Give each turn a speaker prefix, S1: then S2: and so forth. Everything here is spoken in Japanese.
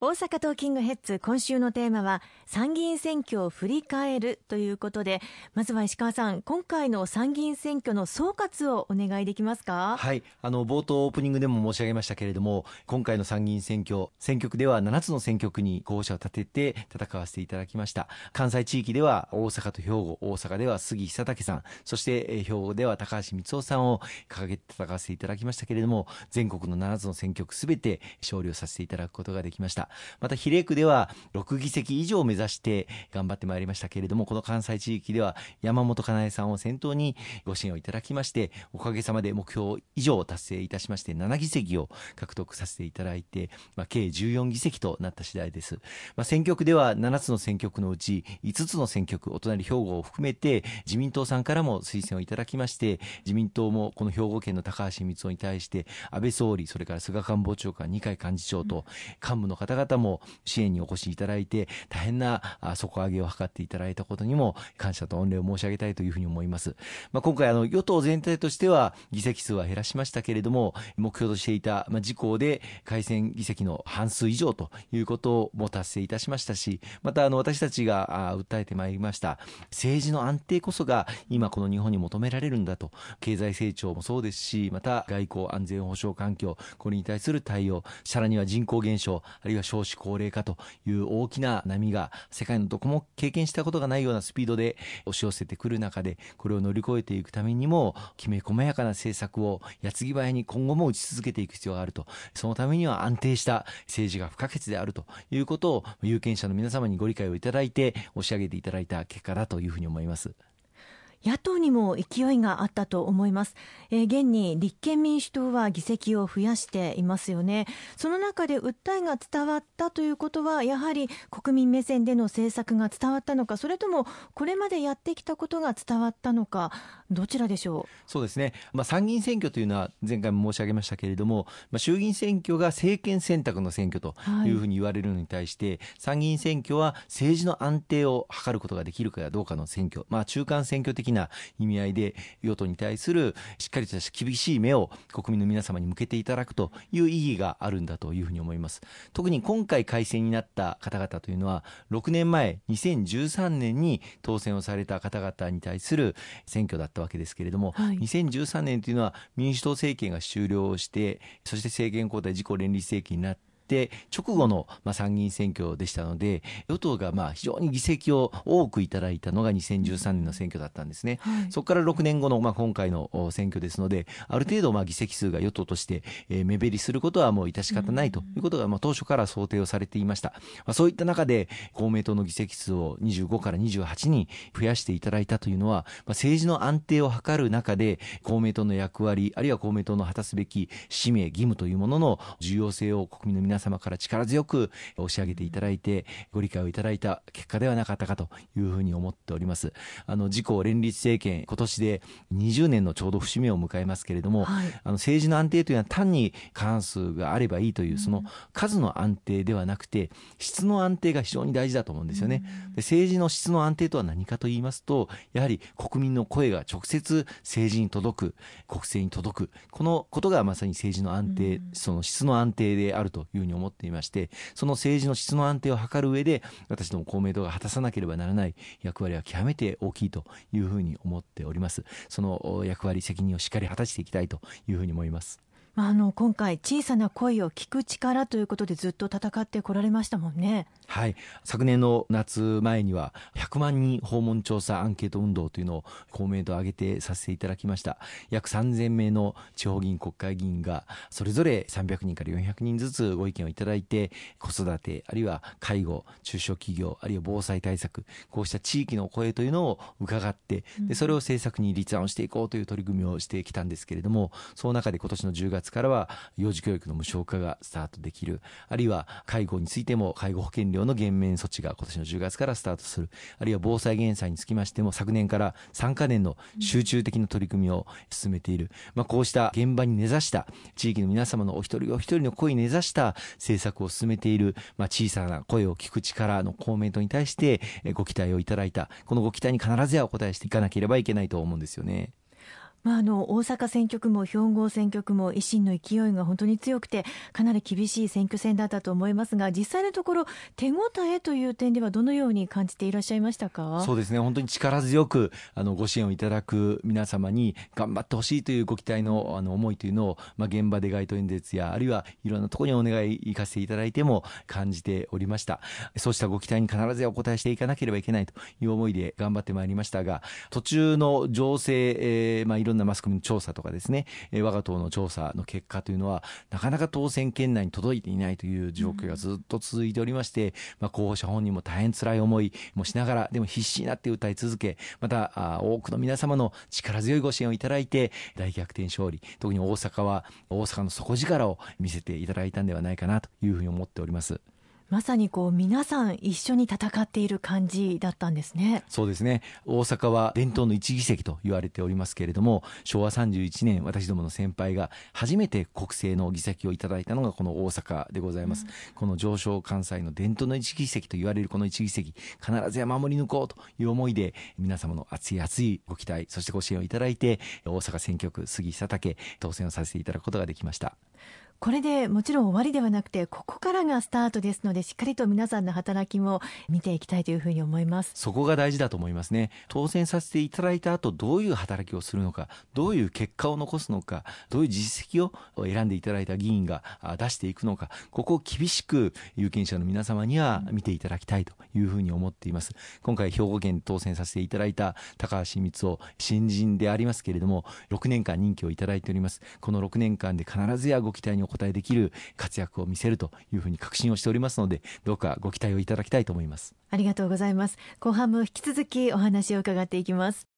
S1: 大阪トーキングヘッズ今週のテーマは参議院選挙を振り返るということでまずは石川さん今回の参議院選挙の総括をお願いできますか？
S2: はい。あの冒頭オープニングでも申し上げましたけれども今回の参議院選挙選挙区では7つの選挙区に候補者を立てて戦わせていただきました。関西地域では大阪と兵庫大阪では杉久武さんそして兵庫では高橋光雄さんを掲げて戦わせていただきましたけれども全国の7つの選挙区すべて勝利をさせていただくことができました。また比例区では6議席以上を目指して頑張ってまいりましたけれどもこの関西地域では山本かなえさんを先頭にご支援をいただきましておかげさまで目標以上を達成いたしまして7議席を獲得させていただいて、まあ、計14議席となった次第です、まあ、選挙区では7つの選挙区のうち5つの選挙区お隣兵庫を含めて自民党さんからも推薦をいただきまして自民党もこの兵庫県の高橋光雄に対して安倍総理それから菅官房長官二階幹事長と幹部の方々も支援にお越しいただいて大変な底上げを図っていただいたことにも感謝と御礼を申し上げたいというふうに思います、まあ、今回あの与党全体としては議席数は減らしましたけれども目標としていた、まあ、自公で改選議席の半数以上ということも達成いたしましたしまたあの私たちが訴えてまいりました政治の安定こそが今この日本に求められるんだと経済成長もそうですしまた外交安全保障環境これに対する対応さらには人口減少あるいは少子高齢化という大きな波が世界のどこも経験したことがないようなスピードで押し寄せてくる中でこれを乗り越えていくためにもきめ細やかな政策を矢継ぎ早に今後も打ち続けていく必要があるとそのためには安定した政治が不可欠であるということを有権者の皆様にご理解をいただいて押し上げていただいた結果だというふうに思います。
S1: 野党にも勢いがあったと思います、えー、現に立憲民主党は議席を増やしていますよね。その中で訴えが伝わったということはやはり国民目線での政策が伝わったのかそれともこれまでやってきたことが伝わったのかどちらでしょう？
S2: そうですね、まあ、参議院選挙というのは前回も申し上げましたけれども、まあ、衆議院選挙が政権選択の選挙とい。うふうに言われるのに対して、はい、参議院選挙は政治の安定を図ることができるかどうかの選挙、まあ、中間選挙的な意味合いで与党に対するしっかりとした厳しい目を国民の皆様に向けていただくという意義があるんだというふうに思います。特に今回改選になった方々というのは6年前2013年に当選をされた方々に対する選挙だったわけですけれども、はい、2013年というのは民主党政権が終了してそして政権交代自公連立政権になってって直後の、まあ、参議院選挙でしたので与党がまあ非常に議席を多くいただいたのが2013年の選挙だったんですね、はい、そこから6年後の、まあ、今回の選挙ですのである程度まあ議席数が与党として、えー、目減りすることはもう致し方ないということが、まあ、当初から想定をされていました、まあ、そういった中で公明党の議席数を25から28に増やしていただいたというのは、まあ、政治の安定を図る中で公明党の役割あるいは公明党の果たすべき使命義務というものの重要性を国民の皆皆様から力強く押し上げていただいてご理解をいただいた結果ではなかったかというふうに思っております。あの自公連立政権今年で20年のちょうど節目を迎えますけれども、はい、あの政治の安定というのは単に過半数があればいいというその数の安定ではなくて質の安定が非常に大事だと思うんですよね、で政治の質の安定とは何かと言いますとやはり国民の声が直接政治に届く国政に届くこのことがまさに政治の安定、その質の安定であるというにに思っていましてその政治の質の安定を図る上で私ども公明党が果たさなければならない役割は極めて大きいというふうに思っております。その役割責任をしっかり果たしていきたいというふうに思います。
S1: あの今回小さな声を聞く力ということでずっと戦ってこられましたもんね。
S2: はい。昨年の夏前には100万人訪問調査アンケート運動というのを公明党挙げてさせていただきました。約3000名の地方議員国会議員がそれぞれ300人から400人ずつご意見をいただいて子育てあるいは介護中小企業あるいは防災対策こうした地域の声というのを伺ってでそれを政策に立案をしていこうという取り組みをしてきたんですけれどもその中で今年の10月からは幼児教育の無償化がスタートできる。あるいは介護についても介護保険料の減免措置が今年の10月からスタートする。あるいは防災減災につきましても昨年から3か年の集中的な取り組みを進めている、まあ、こうした現場に根ざした地域の皆様のお一人お一人の声に根ざした政策を進めている、まあ、小さな声を聞く力の公明党に対してご期待をいただいた。このご期待に必ずやお答えしていかなければいけないと思うんですよね。
S1: まあ、あの大阪選挙区も兵庫選挙区も維新の勢いが本当に強くてかなり厳しい選挙戦だったと思いますが実際のところ手応えという点ではどのように感じていらっしゃいましたか？
S2: そうですね。本当に力強くあのご支援をいただく皆様に頑張ってほしいというご期待のあの思いというのを、まあ、現場で街頭演説やあるいはいろんなところにお願い行かせていただいても感じておりました。そうしたご期待に必ずお答えしていかなければいけないという思いで頑張ってまいりましたが途中の情勢、えーまあ、いろんなマスコミの調査とかですね、えー、我が党の調査の結果というのはなかなか当選圏内に届いていないという状況がずっと続いておりまして、まあ、候補者本人も大変辛い思いもしながらでも必死になって歌い続けまたあ多くの皆様の力強いご支援をいただいて大逆転勝利特に大阪は大阪の底力を見せていただいたんではないかなというふうに思っております。
S1: まさにこう皆さん一緒に戦っている感じだったんですね。
S2: そうですね。大阪は伝統の一議席と言われておりますけれども昭和31年私どもの先輩が初めて国政の議席をいただいたのがこの大阪でございます、うん、この上昇関西の伝統の一議席と言われるこの一議席必ずや守り抜こうという思いで皆様の熱い熱いご期待そしてご支援をいただいて大阪選挙区杉佐竹当選をさせていただくことができました
S1: これでもちろん終わりではなくてここからがスタートですのでしっかりと皆さんの働きも見ていきたいというふうに思います。
S2: そこが大事だと思いますね。当選させていただいた後どういう働きをするのかどういう結果を残すのかどういう実績を選んでいただいた議員が出していくのかここを厳しく有権者の皆様には見ていただきたいというふうに思っています。今回兵庫県当選させていただいた高橋光夫新人でありますけれども6年間任期をいただいております。この6年間で必ずやご期待にお答えできる活躍を見せるというふうに確信をしておりますのでどうかご期待をいただきたいと思います。
S1: ありがとうございます。後半も引き続きお話を伺っていきます。